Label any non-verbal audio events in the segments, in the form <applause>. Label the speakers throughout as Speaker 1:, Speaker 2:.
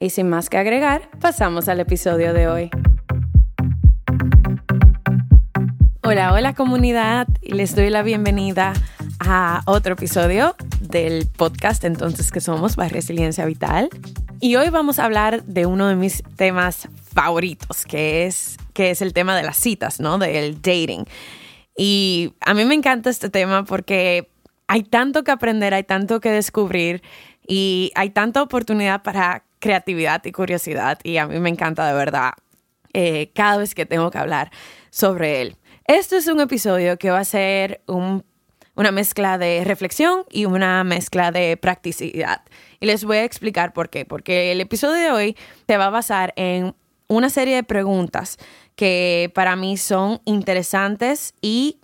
Speaker 1: Y sin más que agregar, pasamos al episodio de hoy. Hola, hola comunidad, les doy la bienvenida a otro episodio del podcast Entonces que somos, by Resiliencia Vital. Y hoy vamos a hablar de uno de mis temas favoritos, que es, que es el tema de las citas, ¿no? Del dating. Y a mí me encanta este tema porque hay tanto que aprender, hay tanto que descubrir y hay tanta oportunidad para creatividad y curiosidad y a mí me encanta de verdad eh, cada vez que tengo que hablar sobre él. Este es un episodio que va a ser una mezcla de reflexión y una mezcla de practicidad. Y les voy a explicar por qué. Porque el episodio de hoy se va a basar en una serie de preguntas que para mí son interesantes y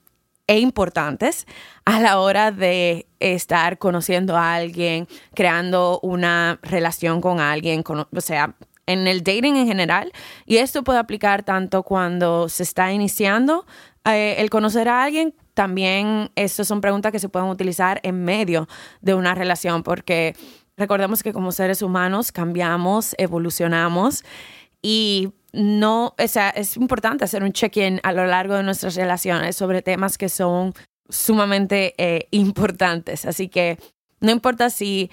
Speaker 1: e importantes a la hora de estar conociendo a alguien, creando una relación con alguien, o sea, en el dating en general. Y esto puede aplicar tanto cuando se está iniciando eh, el conocer a alguien, también estas son preguntas que se pueden utilizar en medio de una relación, porque recordemos que como seres humanos cambiamos, evolucionamos y no, o sea, es importante hacer un check-in a lo largo de nuestras relaciones sobre temas que son sumamente eh, importantes. Así que no importa si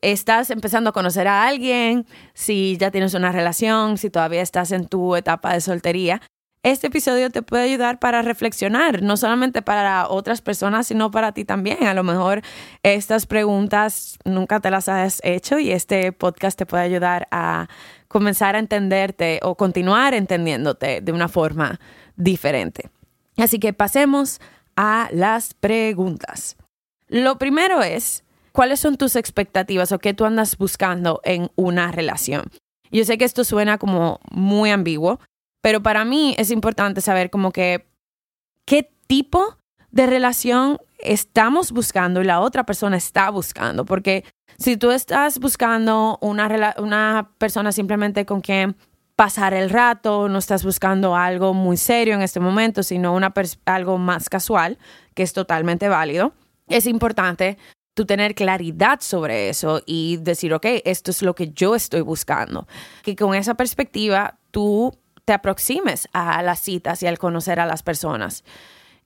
Speaker 1: estás empezando a conocer a alguien, si ya tienes una relación, si todavía estás en tu etapa de soltería, este episodio te puede ayudar para reflexionar, no solamente para otras personas, sino para ti también. A lo mejor estas preguntas nunca te las has hecho y este podcast te puede ayudar a comenzar a entenderte o continuar entendiéndote de una forma diferente. Así que pasemos a las preguntas. Lo primero es, ¿cuáles son tus expectativas o qué tú andas buscando en una relación? Yo sé que esto suena como muy ambiguo, pero para mí es importante saber como que qué tipo de relación estamos buscando y la otra persona está buscando. Porque si tú estás buscando una, una persona simplemente con quien pasar el rato, no estás buscando algo muy serio en este momento, sino una algo más casual, que es totalmente válido, es importante tú tener claridad sobre eso y decir, ok, esto es lo que yo estoy buscando. Que con esa perspectiva tú te aproximes a las citas y al conocer a las personas.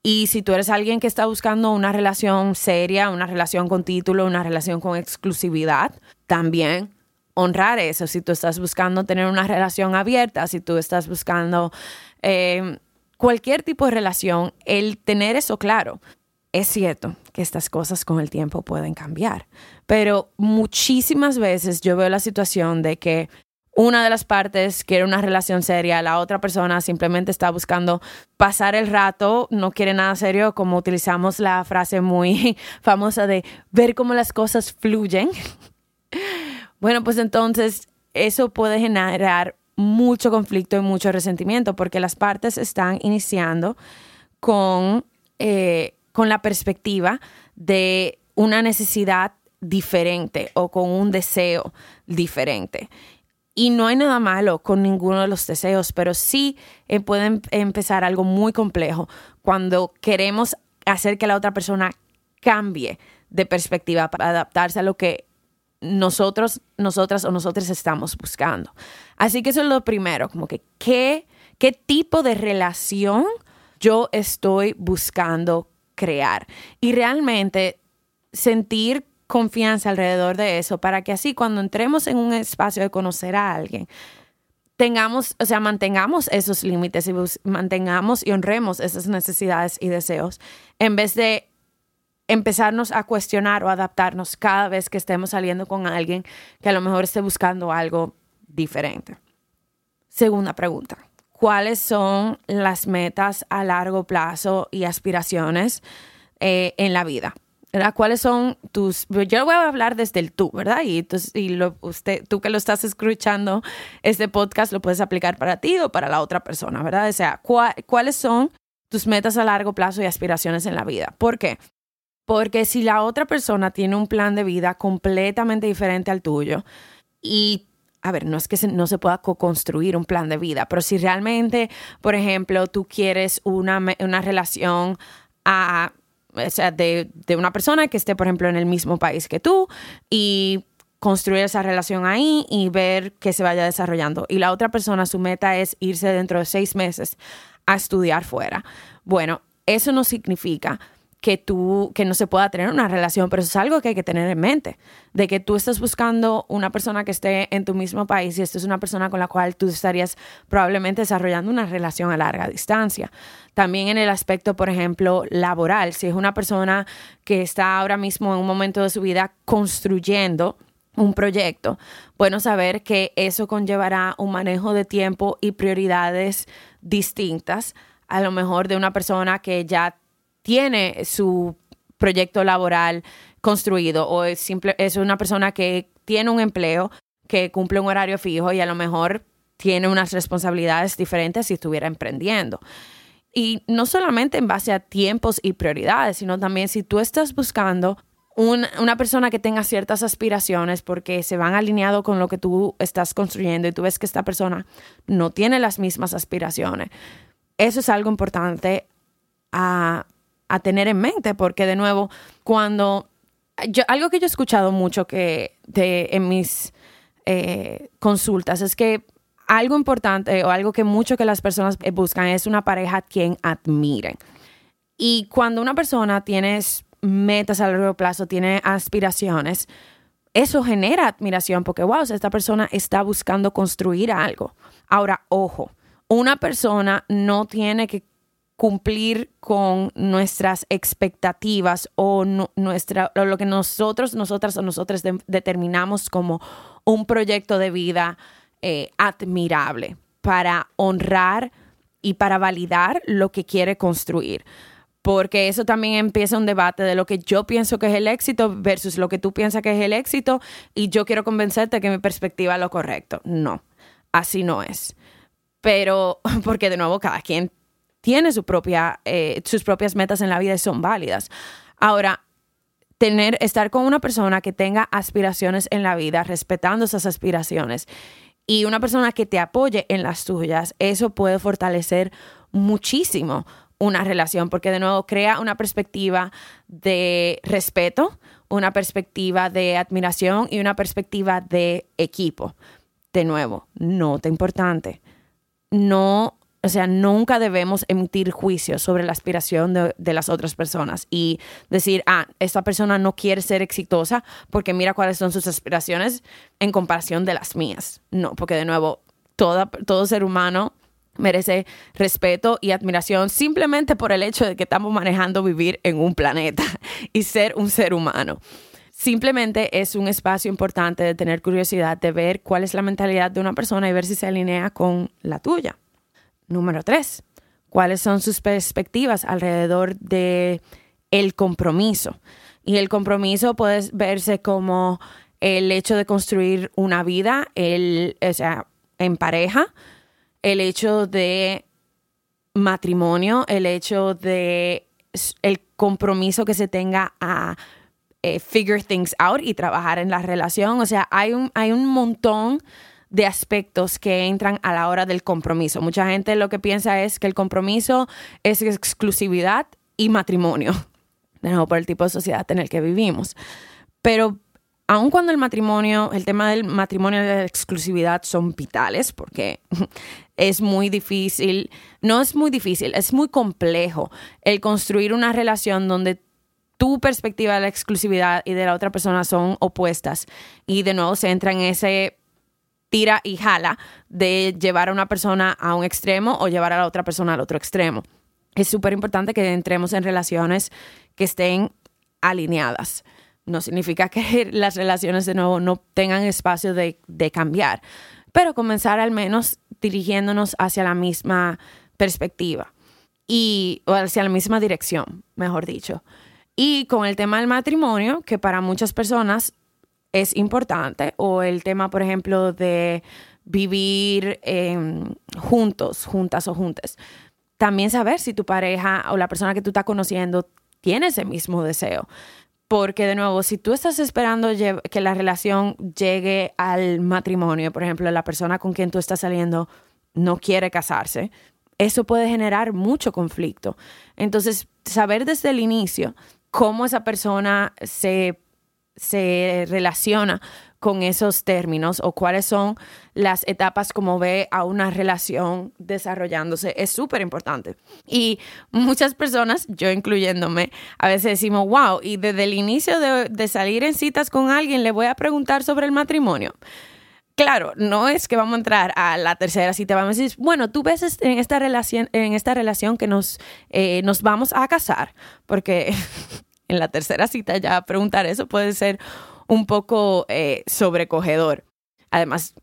Speaker 1: Y si tú eres alguien que está buscando una relación seria, una relación con título, una relación con exclusividad, también honrar eso. Si tú estás buscando tener una relación abierta, si tú estás buscando eh, cualquier tipo de relación, el tener eso claro. Es cierto que estas cosas con el tiempo pueden cambiar, pero muchísimas veces yo veo la situación de que una de las partes quiere una relación seria, la otra persona simplemente está buscando pasar el rato, no quiere nada serio, como utilizamos la frase muy <laughs> famosa de ver cómo las cosas fluyen. <laughs> Bueno, pues entonces eso puede generar mucho conflicto y mucho resentimiento porque las partes están iniciando con, eh, con la perspectiva de una necesidad diferente o con un deseo diferente. Y no hay nada malo con ninguno de los deseos, pero sí eh, puede empezar algo muy complejo cuando queremos hacer que la otra persona cambie de perspectiva para adaptarse a lo que nosotros, nosotras o nosotros estamos buscando. Así que eso es lo primero, como que qué, qué tipo de relación yo estoy buscando crear. Y realmente sentir confianza alrededor de eso para que así cuando entremos en un espacio de conocer a alguien, tengamos, o sea, mantengamos esos límites y mantengamos y honremos esas necesidades y deseos en vez de empezarnos a cuestionar o adaptarnos cada vez que estemos saliendo con alguien que a lo mejor esté buscando algo diferente. Segunda pregunta. ¿Cuáles son las metas a largo plazo y aspiraciones eh, en la vida? ¿Cuáles son tus... Yo voy a hablar desde el tú, ¿verdad? Y, y lo, usted, tú que lo estás escuchando, este podcast lo puedes aplicar para ti o para la otra persona, ¿verdad? O sea, ¿cuáles son tus metas a largo plazo y aspiraciones en la vida? ¿Por qué? Porque si la otra persona tiene un plan de vida completamente diferente al tuyo y a ver, no es que no se pueda co-construir un plan de vida, pero si realmente, por ejemplo, tú quieres una, una relación a, o sea, de, de, una persona que esté, por ejemplo, en el mismo país que tú y construir esa relación ahí y ver que se vaya desarrollando. Y la otra persona, su meta es irse dentro de seis meses a estudiar fuera. Bueno, eso no significa que tú, que no se pueda tener una relación, pero eso es algo que hay que tener en mente, de que tú estás buscando una persona que esté en tu mismo país y esto es una persona con la cual tú estarías probablemente desarrollando una relación a larga distancia. También en el aspecto, por ejemplo, laboral, si es una persona que está ahora mismo en un momento de su vida construyendo un proyecto, bueno saber que eso conllevará un manejo de tiempo y prioridades distintas a lo mejor de una persona que ya tiene su proyecto laboral construido o es, simple, es una persona que tiene un empleo, que cumple un horario fijo y a lo mejor tiene unas responsabilidades diferentes si estuviera emprendiendo. Y no solamente en base a tiempos y prioridades, sino también si tú estás buscando una persona que tenga ciertas aspiraciones porque se van alineado con lo que tú estás construyendo y tú ves que esta persona no tiene las mismas aspiraciones. Eso es algo importante a, a tener en mente, porque de nuevo, cuando yo, algo que yo he escuchado mucho que en mis eh, consultas es que algo importante o algo que mucho que las personas buscan es una pareja a quien admiren. Y cuando una persona tiene metas a largo plazo, tiene aspiraciones, eso genera admiración porque, wow, esta persona está buscando construir algo. Ahora, ojo, una persona no tiene que cumplir con nuestras expectativas o nuestra, lo que nosotros, nosotras o nosotros determinamos como un proyecto de vida eh, admirable para honrar y para validar lo que quiere construir. Porque eso también empieza un debate de lo que yo pienso que es el éxito versus lo que tú piensas que es el éxito y yo quiero convencerte que mi perspectiva es lo correcto. No, así no es. Pero, <laughs> porque de nuevo, cada quien tiene su propia, eh, sus propias metas en la vida y son válidas. Ahora, tener, estar con una persona que tenga aspiraciones en la vida, respetando esas aspiraciones y una persona que te apoye en las tuyas, eso puede fortalecer muchísimo una relación, porque de nuevo crea una perspectiva de respeto, una perspectiva de admiración y una perspectiva de equipo. De nuevo, nota importante, no o sea, nunca debemos emitir juicios sobre la aspiración de, las otras personas y decir, ah, esta persona no quiere ser exitosa porque mira cuáles son sus aspiraciones en comparación de las mías. No, porque de nuevo, todo ser humano merece respeto y admiración simplemente por el hecho de que estamos manejando vivir en un planeta <laughs> y ser un ser humano. Simplemente es un espacio importante de tener curiosidad, de ver cuál es la mentalidad de una persona y ver si se alinea con la tuya. Número tres, ¿cuáles son sus perspectivas alrededor de el compromiso? Y el compromiso puede verse como el hecho de construir una vida, el, o sea, en pareja, el hecho de matrimonio, el hecho de el compromiso que se tenga a eh, figure things out y trabajar en la relación. O sea, hay un, hay un montón de aspectos que entran a la hora del compromiso. Mucha gente lo que piensa es que el compromiso es exclusividad y matrimonio. <laughs> de nuevo por el tipo de sociedad en el que vivimos. Pero aun cuando el matrimonio, el tema del matrimonio y la exclusividad son vitales, porque <laughs> es muy difícil, no es muy difícil, es muy complejo el construir una relación donde tu perspectiva de la exclusividad y de la otra persona son opuestas y de nuevo se entra en ese tira y jala de llevar a una persona a un extremo o llevar a la otra persona al otro extremo. Es súper importante que entremos en relaciones que estén alineadas. No significa que <laughs> las relaciones de nuevo no tengan espacio de, de cambiar, pero comenzar al menos dirigiéndonos hacia la misma perspectiva y o hacia la misma dirección, mejor dicho. Y con el tema del matrimonio, que para muchas personas es importante, o el tema, por ejemplo, de vivir em, juntos, juntas o juntas. También saber si tu pareja o la persona que tú estás conociendo tiene ese mismo deseo. Porque de nuevo, si tú estás esperando que la relación llegue al matrimonio, por ejemplo, la persona con quien tú estás saliendo no quiere casarse, eso puede generar mucho conflicto. Entonces, saber desde el inicio cómo esa persona se, se relaciona con esos términos o cuáles son las etapas como ve a una relación desarrollándose es súper importante. Y muchas personas, yo incluyéndome, a veces decimos, wow, y desde el inicio de, de salir en citas con alguien le voy a preguntar sobre el matrimonio. Claro, no es que vamos a entrar a la tercera cita, vamos a decir, bueno, tú ves en esta relación, en esta relación que nos, eh, nos vamos a casar, porque en la tercera cita ya preguntar eso puede ser un poco eh, sobrecogedor. Además,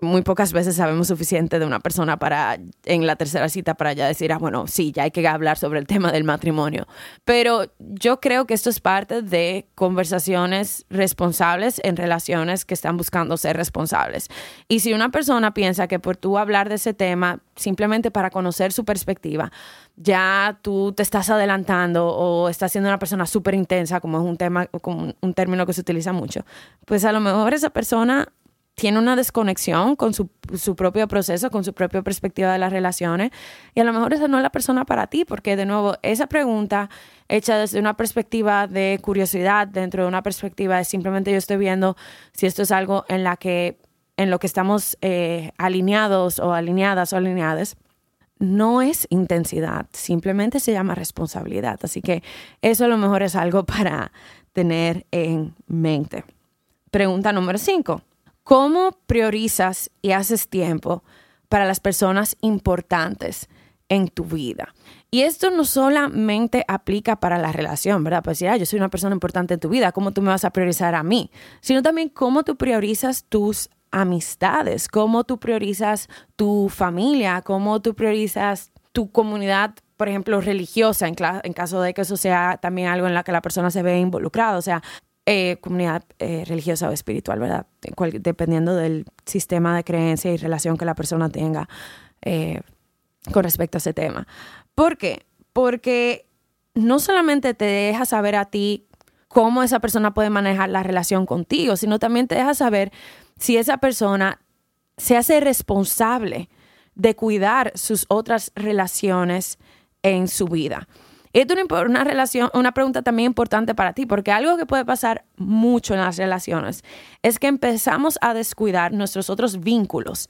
Speaker 1: muy pocas veces sabemos suficiente de una persona para en la tercera cita para ya decir, ah, bueno, sí, ya hay que hablar sobre el tema del matrimonio. Pero yo creo que esto es parte de conversaciones responsables en relaciones que están buscando ser responsables. Y si una persona piensa que por tú hablar de ese tema, simplemente para conocer su perspectiva, ya tú te estás adelantando o estás siendo una persona súper intensa, como es un tema, como un término que se utiliza mucho, pues a lo mejor esa persona tiene una desconexión con su, propio proceso, con su propia perspectiva de las relaciones. Y a lo mejor esa no es la persona para ti, porque de nuevo, esa pregunta hecha desde una perspectiva de curiosidad, dentro de una perspectiva de simplemente yo estoy viendo si esto es algo en, lo que estamos eh, alineados o alineadas o alineadas, no es intensidad, simplemente se llama responsabilidad. Así que eso a lo mejor es algo para tener en mente. Pregunta número cinco. ¿Cómo priorizas y haces tiempo para las personas importantes en tu vida? Y esto no solamente aplica para la relación, ¿verdad? Pues decir, yo soy una persona importante en tu vida, ¿cómo tú me vas a priorizar a mí? Sino también cómo tú priorizas tus amistades, cómo tú priorizas tu familia, cómo tú priorizas tu comunidad, por ejemplo, religiosa, en, en caso de que eso sea también algo en la que la persona se ve involucrada. O sea, eh, comunidad eh, religiosa o espiritual, ¿verdad? dependiendo del sistema de creencia y relación que la persona tenga eh, con respecto a ese tema. ¿Por qué? Porque no solamente te deja saber a ti cómo esa persona puede manejar la relación contigo, sino también te deja saber si esa persona se hace responsable de cuidar sus otras relaciones en su vida. Esto es una relación, una pregunta también importante para ti, porque algo que puede pasar mucho en las relaciones es que empezamos a descuidar nuestros otros vínculos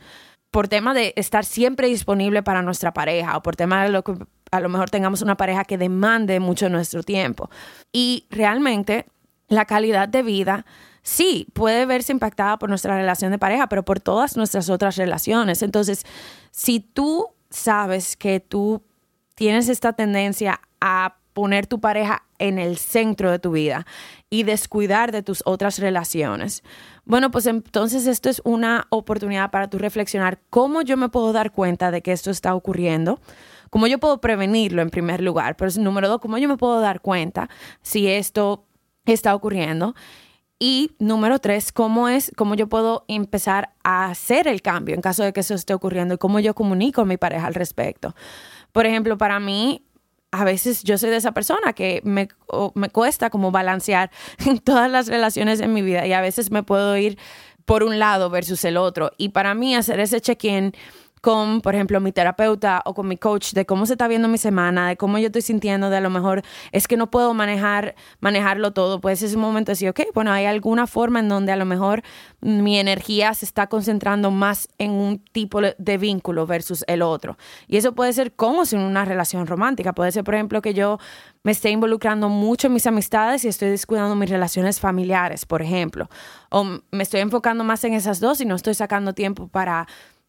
Speaker 1: por tema de estar siempre disponible para nuestra pareja o por tema de lo que a lo mejor tengamos una pareja que demande mucho nuestro tiempo. Y realmente la calidad de vida sí puede verse impactada por nuestra relación de pareja, pero por todas nuestras otras relaciones. Entonces, si tú sabes que tú tienes esta tendencia a poner tu pareja en el centro de tu vida y descuidar de tus otras relaciones. Bueno, pues entonces esto es una oportunidad para tú reflexionar cómo yo me puedo dar cuenta de que esto está ocurriendo, cómo yo puedo prevenirlo en primer lugar, pero número dos, cómo yo me puedo dar cuenta si esto está ocurriendo. Y número tres, cómo es, cómo yo puedo empezar a hacer el cambio en caso de que eso esté ocurriendo y cómo yo comunico a mi pareja al respecto. Por ejemplo, para mí, a veces yo soy de esa persona que me, me cuesta como balancear <laughs> todas las relaciones en mi vida y a veces me puedo ir por un lado versus el otro. Y para mí hacer ese check-in con, por ejemplo, mi terapeuta o con mi coach de cómo se está viendo mi semana, de cómo yo estoy sintiendo, de a lo mejor es que no puedo manejar, manejarlo todo, pues es un momento de decir, ok, bueno, hay alguna forma en donde a lo mejor mi energía se está concentrando más en un tipo de vínculo versus el otro. Y eso puede ser como sin una relación romántica, puede ser, por ejemplo, que yo me esté involucrando mucho en mis amistades y estoy descuidando mis relaciones familiares, por ejemplo, o me estoy enfocando más en esas dos y no estoy sacando tiempo para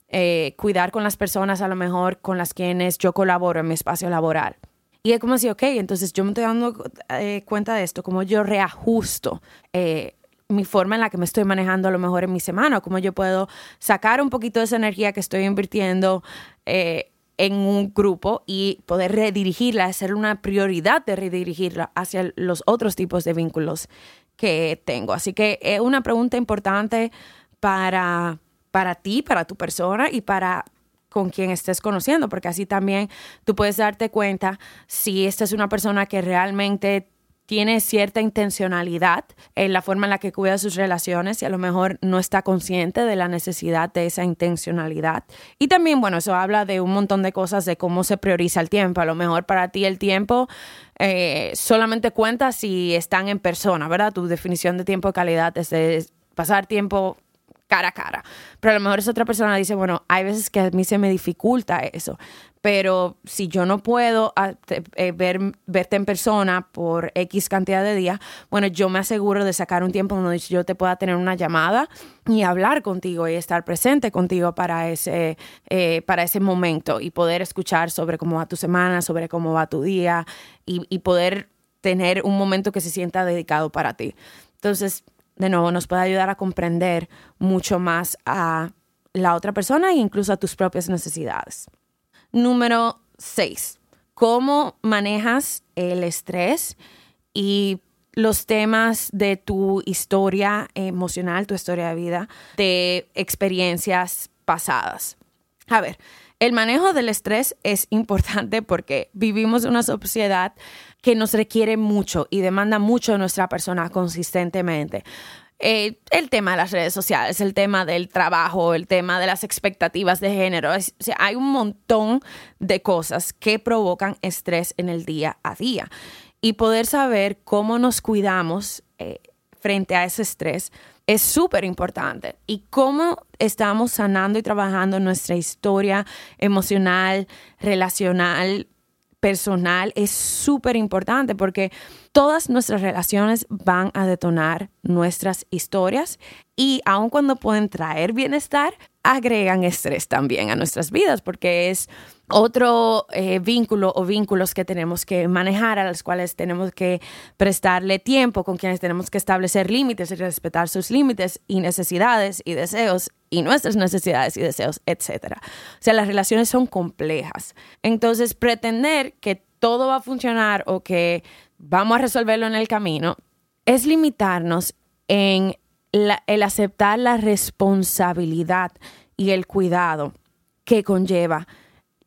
Speaker 1: eh, cuidar con las personas a lo mejor con las quienes yo colaboro en mi espacio laboral. Y es como así, ok, entonces yo me estoy dando eh, cuenta de esto, como yo reajusto eh, mi forma en la que me estoy manejando a lo mejor en mi semana, cómo yo puedo sacar un poquito de esa energía que estoy invirtiendo en un grupo y poder redirigirla, hacer una prioridad de redirigirla hacia los otros tipos de vínculos que tengo. Así que es una pregunta importante para para ti, para tu persona y para con quien estés conociendo, porque así también tú puedes darte cuenta si esta es una persona que realmente tiene cierta intencionalidad en la forma en la que cuida sus relaciones y a lo mejor no está consciente de la necesidad de esa intencionalidad. Y también, bueno, eso habla de un montón de cosas de cómo se prioriza el tiempo. A lo mejor para ti el tiempo eh, solamente cuenta si están en persona, ¿verdad? Tu definición de tiempo de calidad es de pasar tiempo cara a cara. Pero a lo mejor esa otra persona dice, bueno, hay veces que a mí se me dificulta eso, pero si yo no puedo ah, eh, ver, verte en persona por X cantidad de días, bueno, yo me aseguro de sacar un tiempo donde yo te pueda tener una llamada y hablar contigo y estar presente contigo para ese, eh, para ese momento y poder escuchar sobre cómo va tu semana, sobre cómo va tu día y, y poder tener un momento que se sienta dedicado para ti. Entonces, de nuevo, nos puede ayudar a comprender mucho más a la otra persona e incluso a tus propias necesidades. Número 6. ¿Cómo manejas el estrés y los temas de tu historia emocional, tu historia de vida, de experiencias pasadas? A ver, el manejo del estrés es importante porque vivimos en una sociedad que nos requiere mucho y demanda mucho de nuestra persona consistentemente. Eh, el tema de las redes sociales, el tema del trabajo, el tema de las expectativas de género. hay un montón de cosas que provocan estrés en el día a día. Y poder saber cómo nos cuidamos eh, frente a ese estrés es súper importante. Y cómo estamos sanando y trabajando nuestra historia emocional, relacional, personal es súper importante porque todas nuestras relaciones van a detonar nuestras historias y aun cuando pueden traer bienestar, agregan estrés también a nuestras vidas porque es otro eh, vínculo o vínculos que tenemos que manejar, a los cuales tenemos que prestarle tiempo, con quienes tenemos que establecer límites y respetar sus límites y necesidades y deseos y nuestras necesidades y deseos, etc. O sea, las relaciones son complejas. Entonces, pretender que todo va a funcionar o que vamos a resolverlo en el camino es limitarnos en el aceptar la responsabilidad y el cuidado que conlleva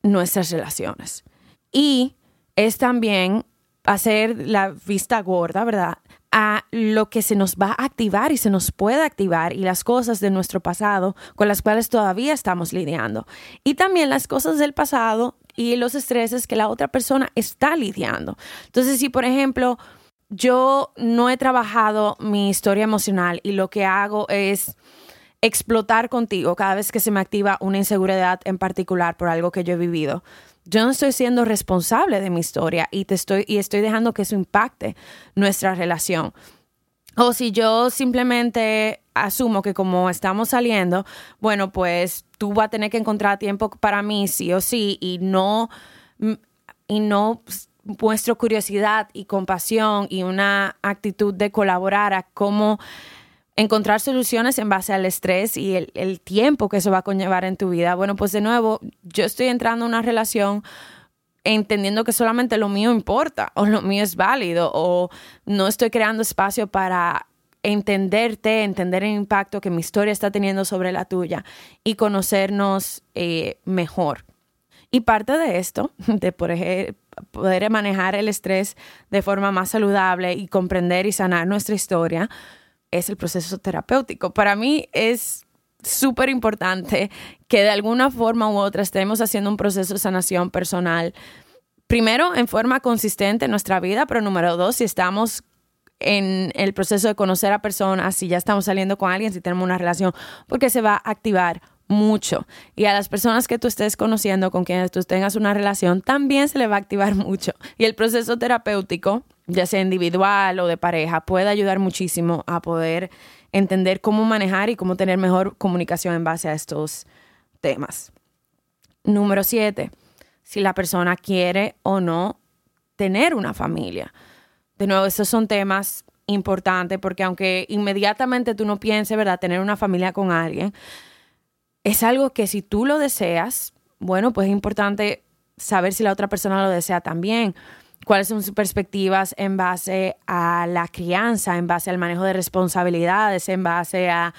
Speaker 1: nuestras relaciones. Y es también hacer la vista gorda, ¿verdad? A lo que se nos va a activar y se nos puede activar y las cosas de nuestro pasado con las cuales todavía estamos lidiando. Y también las cosas del pasado y los estreses que la otra persona está lidiando. Entonces, si por ejemplo yo no he trabajado mi historia emocional y lo que hago es explotar contigo cada vez que se me activa una inseguridad en particular por algo que yo he vivido. Yo no estoy siendo responsable de mi historia y te estoy y estoy dejando que eso impacte nuestra relación. O si yo simplemente asumo que como estamos saliendo, bueno, pues tú vas a tener que encontrar tiempo para mí sí o sí y no y no muestro curiosidad y compasión y una actitud de colaborar a cómo encontrar soluciones en base al estrés y el, tiempo que eso va a conllevar en tu vida. Bueno, pues de nuevo, yo estoy entrando en una relación entendiendo que solamente lo mío importa o lo mío es válido o no estoy creando espacio para entenderte, entender el impacto que mi historia está teniendo sobre la tuya y conocernos eh, mejor. Y parte de esto, <laughs> de poder manejar el estrés de forma más saludable y comprender y sanar nuestra historia, es el proceso terapéutico. Para mí es súper importante que de alguna forma u otra estemos haciendo un proceso de sanación personal. Primero, en forma consistente en nuestra vida, pero número dos, si estamos en el proceso de conocer a personas, si ya estamos saliendo con alguien, si tenemos una relación, porque se va a activar mucho. Y a las personas que tú estés conociendo, con quienes tú tengas una relación, también se le va a activar <laughs> mucho. Y el proceso terapéutico, ya sea individual o de pareja, puede ayudar muchísimo a poder entender cómo manejar y cómo tener mejor comunicación en base a estos temas. Número siete, si la persona quiere o no tener una familia. De nuevo, estos son temas importantes porque aunque inmediatamente tú no pienses, ¿verdad?, tener una familia con alguien, es algo que si tú lo deseas, bueno, pues es importante saber si la otra persona lo desea también. Cuáles son sus perspectivas en base a la crianza, en base al manejo de responsabilidades, en base a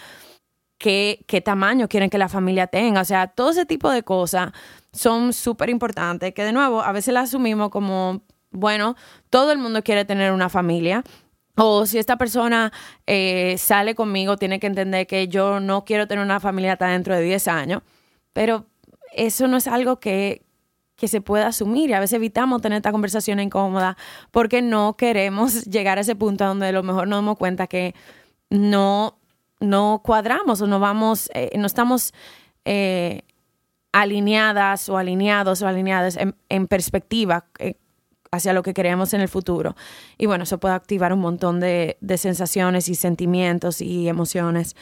Speaker 1: qué, qué tamaño quieren que la familia tenga. O sea, todo ese tipo de cosas son súper importantes que de nuevo a veces las asumimos como, bueno, todo el mundo quiere tener una familia, o si esta persona eh, sale conmigo, tiene que entender que yo no quiero tener una familia hasta dentro de 10 años. Pero eso no es algo que, que se pueda asumir. Y a veces evitamos tener esta conversación incómoda porque no queremos <laughs> llegar a ese punto donde a lo mejor nos damos cuenta que no, no cuadramos o no vamos, eh, no estamos eh, alineadas o alineados o alineadas en, en perspectiva hacia lo que queremos en el futuro. Y bueno, eso puede activar un montón de, sensaciones y sentimientos y emociones.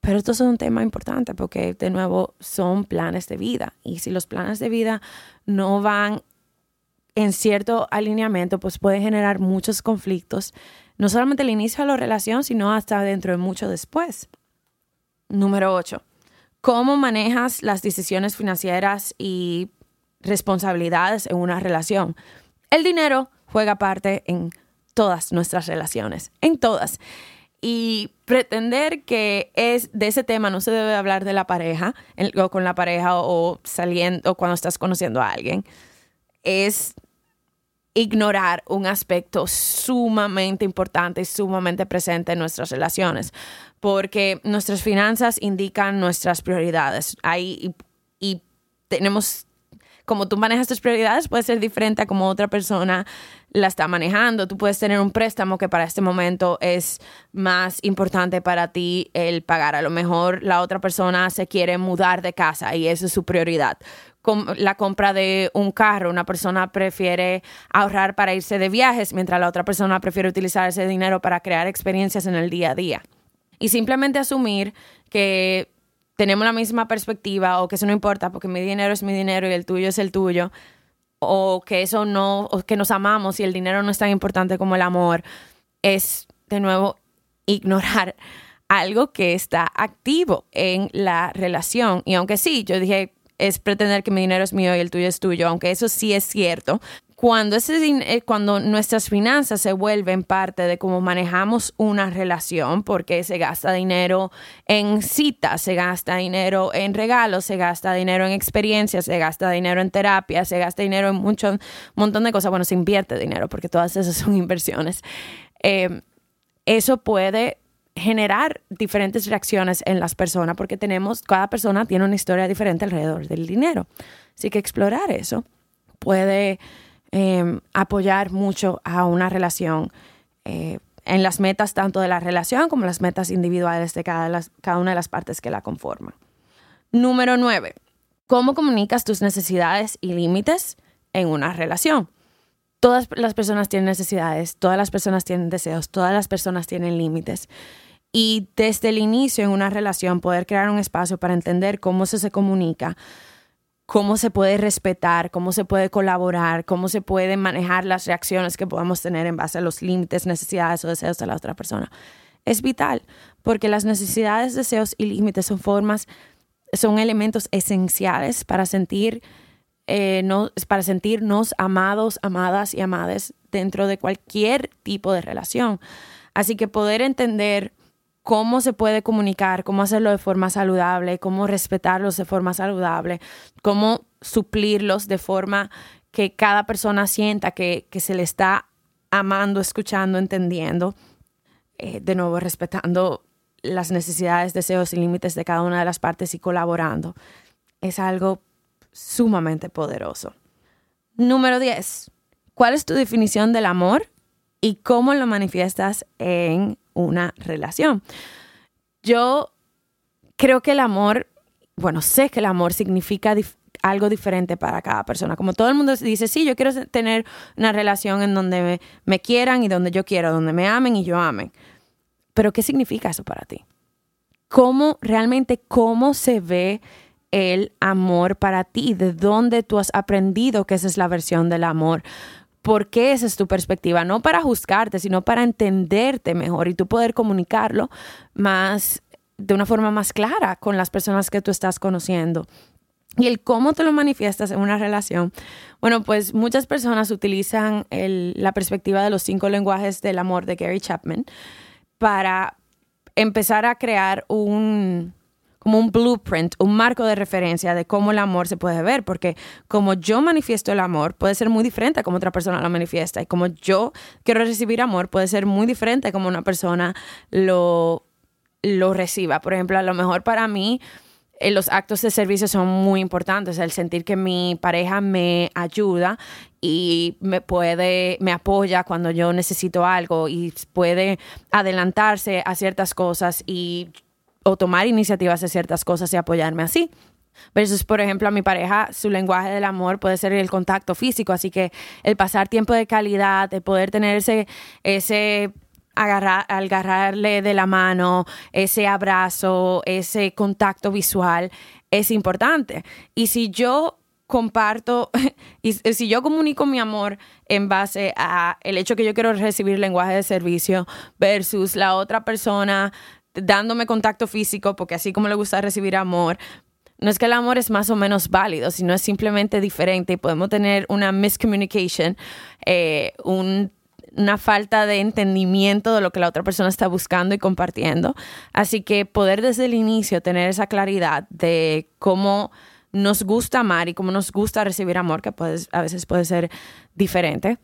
Speaker 1: Pero esto es un tema importante porque, de nuevo, son planes de vida. Y si los planes de vida no van en cierto alineamiento, pues puede generar muchos conflictos, no solamente al inicio de la relación, sino hasta dentro de mucho después. Número 8. ¿Cómo manejas las decisiones financieras y responsabilidades en una relación? El dinero juega parte en todas nuestras relaciones, en todas. Y pretender que es de ese tema no se debe hablar de la pareja, o con la pareja o saliendo o cuando estás conociendo a alguien, es ignorar un aspecto sumamente importante y sumamente presente en nuestras relaciones, porque nuestras finanzas indican nuestras prioridades. Ahí y, y tenemos como tú manejas tus prioridades puede ser diferente a como otra persona la está manejando. Tú puedes tener un préstamo que para este momento es más importante para ti el pagar. A lo mejor la otra persona se quiere mudar de casa y esa es su prioridad. la compra de un carro, una persona prefiere ahorrar para irse de viajes, mientras la otra persona prefiere utilizar ese dinero para crear experiencias en el día a día. Y simplemente asumir que tenemos la misma perspectiva o que eso no importa porque mi dinero es mi dinero y el tuyo es el tuyo o que eso no, o que nos amamos y el dinero no es tan importante como el amor, es de nuevo ignorar algo que está activo en la relación. Y aunque sí, yo dije, es pretender que mi dinero es mío y el tuyo es tuyo, aunque eso sí es cierto, cuando, ese, eh, cuando nuestras finanzas se vuelven parte de cómo manejamos una relación, porque se gasta dinero en citas, se gasta dinero en regalos, se gasta dinero en experiencias, se gasta dinero en terapia, se gasta dinero en un montón de cosas. Bueno, se invierte dinero porque todas esas son <laughs> inversiones. Eh, eso puede generar diferentes reacciones en las personas porque tenemos, cada persona tiene una historia diferente alrededor del dinero. Así que explorar eso puede Em, apoyar mucho a una relación eh, en las metas tanto de la relación como las metas individuales de cada, cada una de las partes que la conforman. Número 9. ¿Cómo comunicas tus necesidades y límites en una relación? Todas las personas tienen necesidades, todas las personas tienen deseos, todas las personas tienen límites. Y desde el inicio en una relación poder crear un espacio para entender cómo eso se comunica cómo se puede respetar, cómo se puede colaborar, cómo se pueden manejar las reacciones que podamos tener en base a los límites, necesidades o deseos de la otra persona. Es vital porque las necesidades, deseos y límites son formas, son elementos esenciales para sentir, eh, para sentirnos amados, amadas y amades dentro de cualquier tipo de relación. Así que poder entender cómo se puede comunicar, cómo hacerlo de forma saludable, cómo respetarlos de forma saludable, cómo suplirlos de forma que cada persona sienta que, se le está amando, escuchando, entendiendo. Eh, de nuevo, respetando las necesidades, deseos y límites de cada una de las partes y colaborando. Es algo sumamente poderoso. Número 10. ¿Cuál es tu definición del amor y cómo lo manifiestas en una relación? Yo creo que el amor, bueno, sé que el amor significa algo diferente para cada persona. Como todo el mundo dice, sí, yo quiero tener una relación en donde me, quieran y donde yo quiero, donde me amen y yo amen. Pero ¿qué significa eso para ti? ¿Cómo realmente, cómo se ve el amor para ti? ¿De dónde tú has aprendido que esa es la versión del amor? ¿Por qué esa es tu perspectiva? No para juzgarte, sino para entenderte mejor y tú poder comunicarlo más de una forma más clara con las personas que tú estás conociendo. Y el cómo te lo manifiestas en una relación. Bueno, pues muchas personas utilizan la perspectiva de los cinco lenguajes del amor de Gary Chapman para empezar a crear un, como un blueprint, un marco de referencia de cómo el amor se puede ver, porque como yo manifiesto el amor, puede ser muy diferente a como otra persona lo manifiesta, y como yo quiero recibir amor, puede ser muy diferente a como una persona lo, lo reciba. Por ejemplo, a lo mejor para mí eh, los actos de servicio son muy importantes, el sentir que mi pareja me ayuda y me puede, me apoya cuando yo necesito algo y puede adelantarse a ciertas cosas y o tomar iniciativas de ciertas cosas y apoyarme así. Versus, por ejemplo, a mi pareja, su lenguaje del amor puede ser el contacto físico, así que el pasar tiempo de calidad, el poder tener ese, ese agarrar, agarrarle de la mano, ese abrazo, ese contacto visual es importante. Y si yo comparto <laughs> y si yo comunico mi amor en base a el hecho que yo quiero recibir lenguaje de servicio versus la otra persona dándome contacto físico porque así como le gusta recibir amor no es que el amor es más o menos válido, sino es simplemente diferente y podemos tener una miscommunication, eh, un una falta de entendimiento de lo que la otra persona está buscando y compartiendo. Así que poder desde el inicio tener esa claridad de cómo nos gusta amar y cómo nos gusta recibir amor, que a veces puede ser diferente,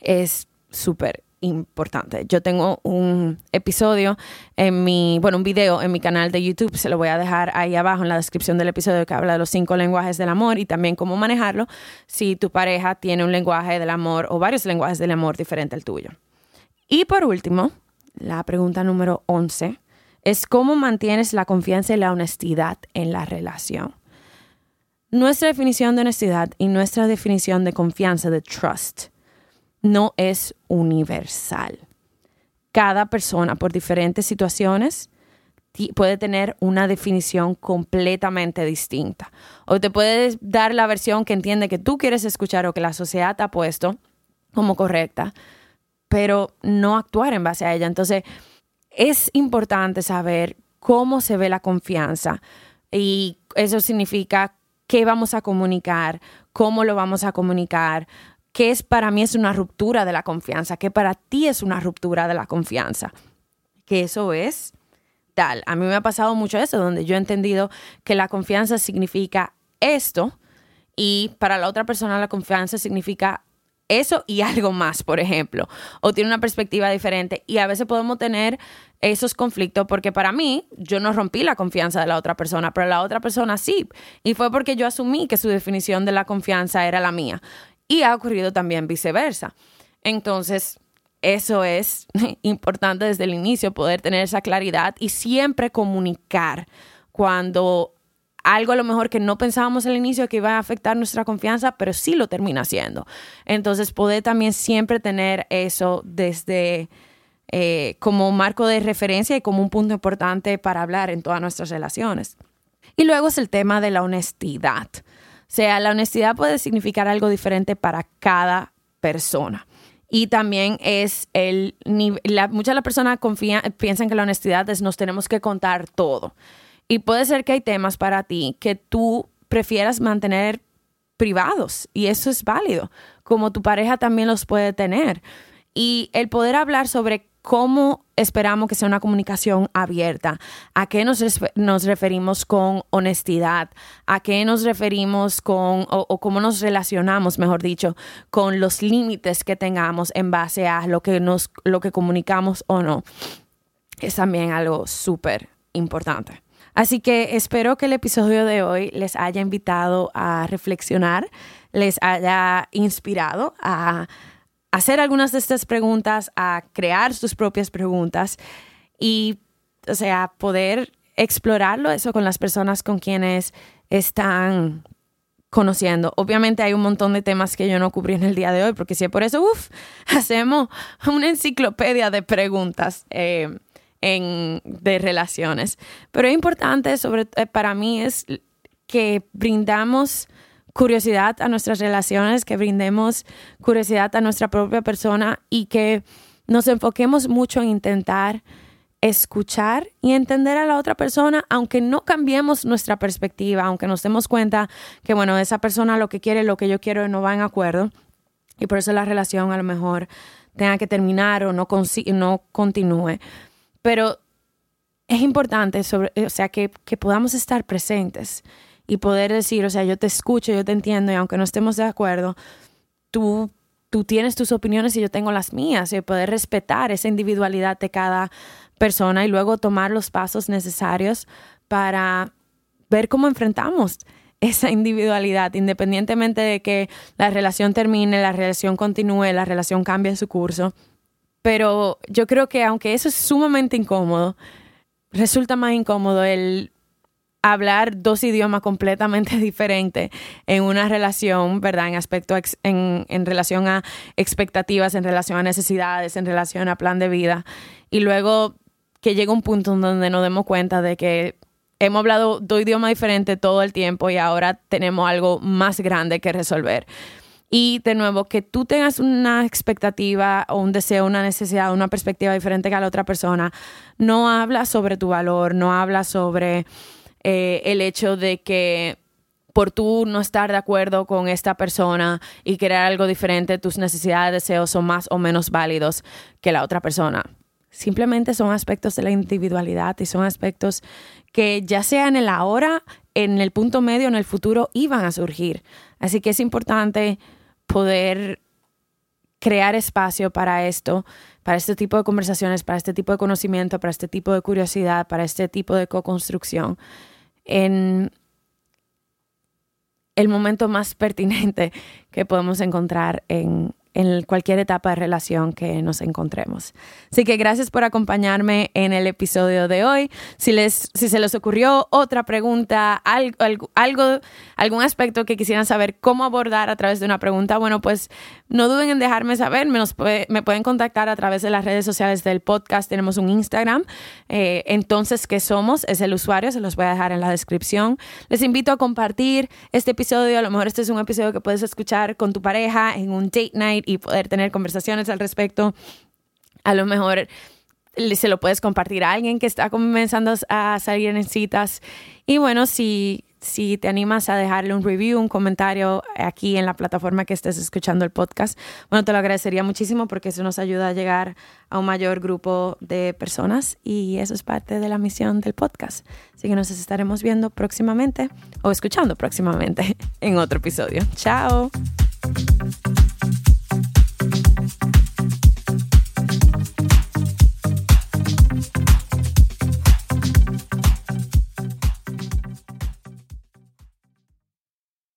Speaker 1: es súper importante. Yo tengo un episodio en mi, bueno, un video en mi canal de YouTube, se lo voy a dejar ahí abajo en la descripción del episodio que habla de los cinco lenguajes del amor y también cómo manejarlo si tu pareja tiene un lenguaje del amor o varios lenguajes del amor diferente al tuyo. Y por último, la pregunta número 11 es cómo mantienes la confianza y la honestidad en la relación. Nuestra definición de honestidad y nuestra definición de confianza, de trust, no es universal. Cada persona por diferentes situaciones puede tener una definición completamente distinta. O te puedes dar la versión que entiende que tú quieres escuchar o que la sociedad te ha puesto como correcta, pero no actuar en base a ella. Entonces, es importante saber cómo se ve la confianza y eso significa qué vamos a comunicar, cómo lo vamos a comunicar, qué es para mí es una ruptura de la confianza, qué para ti es una ruptura de la confianza. Que eso es tal. A mí me ha pasado mucho eso, donde yo he entendido que la confianza significa esto y para la otra persona la confianza significa eso y <laughs> algo más, por ejemplo, o tiene una perspectiva diferente y a veces podemos tener esos conflictos porque para mí yo no rompí la confianza de la otra persona, pero la otra persona sí, y fue porque yo asumí que su definición de la confianza era la mía y ha ocurrido también viceversa. Entonces, eso es <laughs> importante desde el inicio, poder tener esa claridad y siempre comunicar cuando algo a lo mejor que no pensábamos al inicio que iba a afectar nuestra confianza, pero sí lo termina haciendo. Entonces, poder también siempre tener eso desde eh, como marco de referencia y como un punto importante para hablar en todas nuestras relaciones. Y luego es el tema de la honestidad. Sea, la honestidad puede significar algo diferente para cada persona. Y también es el la, muchas de las personas piensan que la honestidad es nos tenemos que contar todo. Y puede ser que hay temas para ti que tú prefieras mantener privados y eso es válido, como tu pareja también los puede tener. Y el poder hablar sobre ¿Cómo esperamos que sea una comunicación abierta? ¿A qué nos, nos referimos con honestidad? ¿A qué nos referimos con, o, cómo nos relacionamos, mejor dicho, con los límites que tengamos en base a lo que, nos, lo que comunicamos o no? es también algo súper importante. Así que espero que el episodio de hoy les haya invitado a reflexionar, les haya inspirado a hacer algunas de estas preguntas, a crear sus propias preguntas y, o sea, poder explorarlo eso con las personas con quienes están conociendo. Obviamente hay un montón de temas que yo no cubrí en el día de hoy, porque si es por eso, uff, <laughs> hacemos una enciclopedia de preguntas eh, en, de relaciones. Pero es importante, sobre, eh, para mí, es que brindamos curiosidad a nuestras relaciones, que brindemos curiosidad a nuestra propia persona y que nos enfoquemos mucho en intentar escuchar y entender a la otra persona, aunque no cambiemos nuestra perspectiva, aunque nos demos cuenta que, bueno, esa persona lo que quiere, lo que yo quiero no va en acuerdo, y por eso la relación a lo mejor tenga que terminar o no, no continúe. Pero es importante, sobre, o sea, que, que podamos estar presentes y poder decir, o sea, yo te escucho, yo te entiendo, y aunque no estemos de acuerdo, tú tú tienes tus opiniones y yo tengo las mías, y poder respetar esa individualidad de cada persona y luego tomar los pasos necesarios para ver cómo enfrentamos esa individualidad, independientemente de que la relación termine, la relación continúe, la relación cambie su curso. Pero yo creo que aunque eso es sumamente incómodo, resulta más incómodo el hablar dos idiomas completamente <laughs> diferentes en una relación, ¿verdad? En aspecto, en, en relación a expectativas, en relación a necesidades, en relación a plan de vida. Y luego que llega un punto en donde nos demos cuenta de que hemos hablado dos idiomas diferentes todo el tiempo y ahora tenemos algo más grande que resolver. Y de nuevo, que tú tengas una expectativa o un deseo, una necesidad, una perspectiva diferente que a la otra persona, no habla sobre tu valor, no habla sobre eh, el hecho de que por tú no estar de acuerdo con esta persona y querer algo diferente, tus necesidades, deseos son más o menos válidos que la otra persona. Simplemente son aspectos de la individualidad y son aspectos que ya sea en el ahora, en el punto medio, en el futuro, iban a surgir. Así que es importante poder crear espacio para esto, para este tipo de conversaciones, para este tipo de conocimiento, para este tipo de curiosidad, para este tipo de co-construcción en el momento más pertinente que podemos encontrar en, en cualquier etapa de relación que nos encontremos. Así que gracias por acompañarme en el episodio de hoy. Si, les, si se les ocurrió otra pregunta, algo, algo, algún aspecto que quisieran saber cómo abordar a través de una pregunta, bueno, pues no duden en dejarme saber. Me, me pueden contactar a través de las redes sociales del podcast. Tenemos un Instagram. Eh, entonces, ¿qué somos? Es el usuario. Se los voy a dejar en la descripción. Les invito a compartir este episodio. A lo mejor este es un episodio que puedes escuchar con tu pareja en un date y poder tener conversaciones al respecto. A lo mejor se lo puedes compartir a alguien que está comenzando a salir en citas. Y bueno, si, si te animas a dejarle un review, un comentario aquí en la plataforma que estés escuchando el podcast, bueno, te lo agradecería muchísimo porque eso nos ayuda a llegar a un mayor grupo de personas y eso es parte de la misión del podcast. Así que nos estaremos viendo próximamente o escuchando próximamente <laughs> en otro episodio. Chao.